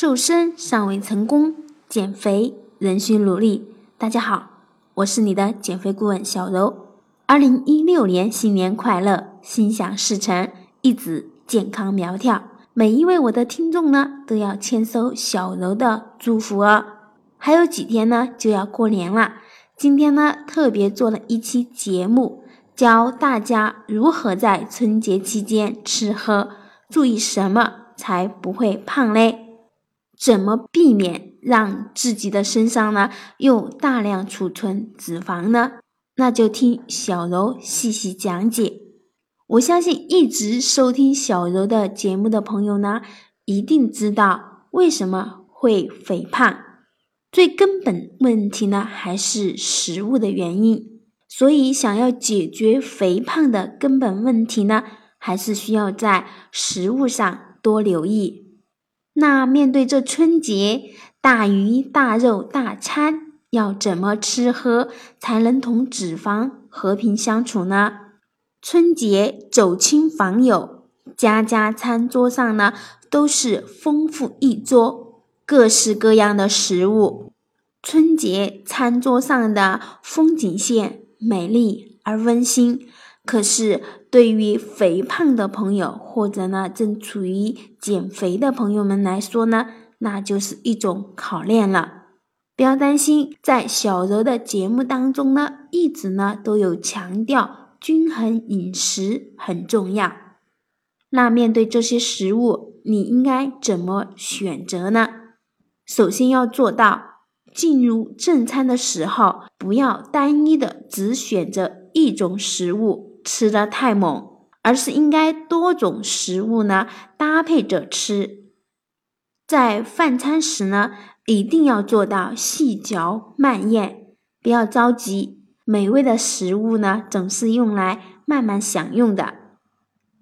瘦身尚未成功，减肥仍需努力。大家好，我是你的减肥顾问小柔。二零一六年新年快乐，心想事成，一直健康苗条。每一位我的听众呢，都要签收小柔的祝福哦。还有几天呢，就要过年了。今天呢，特别做了一期节目，教大家如何在春节期间吃喝，注意什么才不会胖嘞？怎么避免让自己的身上呢又大量储存脂肪呢？那就听小柔细细讲解。我相信一直收听小柔的节目的朋友呢，一定知道为什么会肥胖。最根本问题呢，还是食物的原因。所以，想要解决肥胖的根本问题呢，还是需要在食物上多留意。那面对这春节大鱼大肉大餐，要怎么吃喝才能同脂肪和平相处呢？春节走亲访友，家家餐桌上呢都是丰富一桌，各式各样的食物。春节餐桌上的风景线美丽而温馨。可是，对于肥胖的朋友，或者呢正处于减肥的朋友们来说呢，那就是一种考验了。不要担心，在小柔的节目当中呢，一直呢都有强调均衡饮食很重要。那面对这些食物，你应该怎么选择呢？首先要做到，进入正餐的时候，不要单一的只选择一种食物。吃的太猛，而是应该多种食物呢搭配着吃。在饭餐时呢，一定要做到细嚼慢咽，不要着急。美味的食物呢，总是用来慢慢享用的。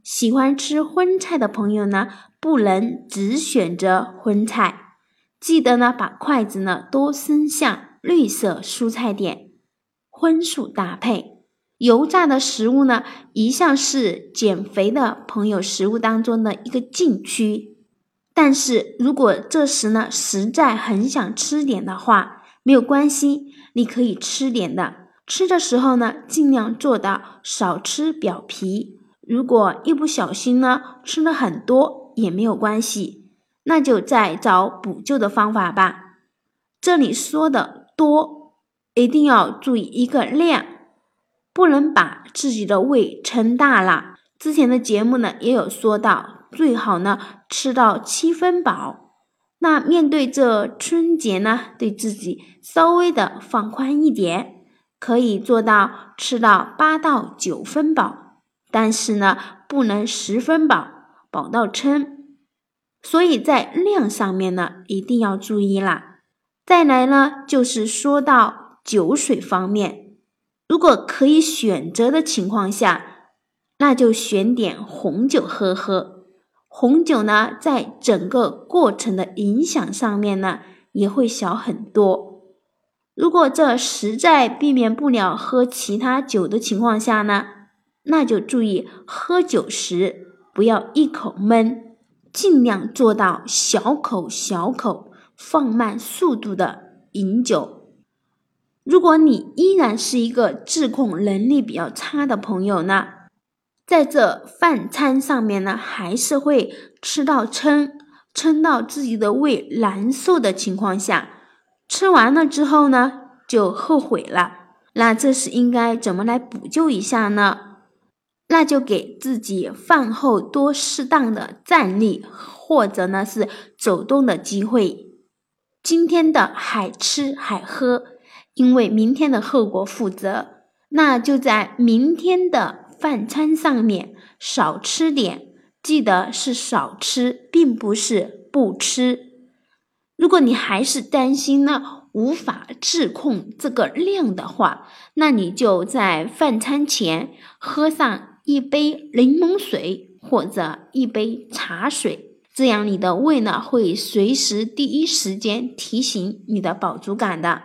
喜欢吃荤菜的朋友呢，不能只选择荤菜，记得呢把筷子呢多伸向绿色蔬菜点，荤素搭配。油炸的食物呢，一向是减肥的朋友食物当中的一个禁区。但是如果这时呢，实在很想吃点的话，没有关系，你可以吃点的。吃的时候呢，尽量做到少吃表皮。如果一不小心呢，吃了很多也没有关系，那就再找补救的方法吧。这里说的多，一定要注意一个量。不能把自己的胃撑大了。之前的节目呢也有说到，最好呢吃到七分饱。那面对这春节呢，对自己稍微的放宽一点，可以做到吃到八到九分饱，但是呢不能十分饱，饱到撑。所以在量上面呢一定要注意啦。再来呢就是说到酒水方面。如果可以选择的情况下，那就选点红酒喝喝。红酒呢，在整个过程的影响上面呢，也会小很多。如果这实在避免不了喝其他酒的情况下呢，那就注意喝酒时不要一口闷，尽量做到小口小口、放慢速度的饮酒。如果你依然是一个自控能力比较差的朋友呢，在这饭餐上面呢，还是会吃到撑，撑到自己的胃难受的情况下，吃完了之后呢，就后悔了。那这是应该怎么来补救一下呢？那就给自己饭后多适当的站立或者呢是走动的机会。今天的海吃海喝。因为明天的后果负责，那就在明天的饭餐上面少吃点，记得是少吃，并不是不吃。如果你还是担心呢无法自控这个量的话，那你就在饭餐前喝上一杯柠檬水或者一杯茶水，这样你的胃呢会随时第一时间提醒你的饱足感的。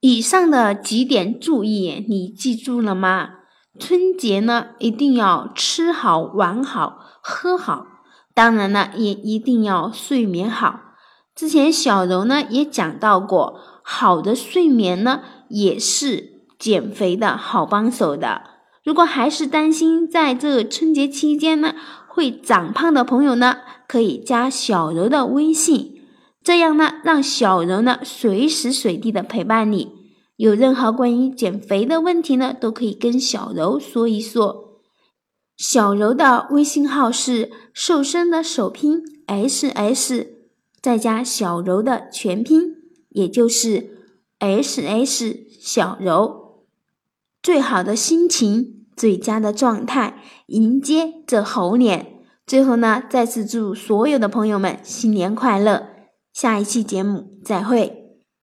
以上的几点注意，你记住了吗？春节呢，一定要吃好、玩好、喝好，当然了，也一定要睡眠好。之前小柔呢也讲到过，好的睡眠呢也是减肥的好帮手的。如果还是担心在这春节期间呢会长胖的朋友呢，可以加小柔的微信，这样呢让小柔呢随时随地的陪伴你。有任何关于减肥的问题呢，都可以跟小柔说一说。小柔的微信号是瘦身的首拼 S S，再加小柔的全拼，也就是 S S 小柔。最好的心情，最佳的状态，迎接这猴年。最后呢，再次祝所有的朋友们新年快乐！下一期节目再会。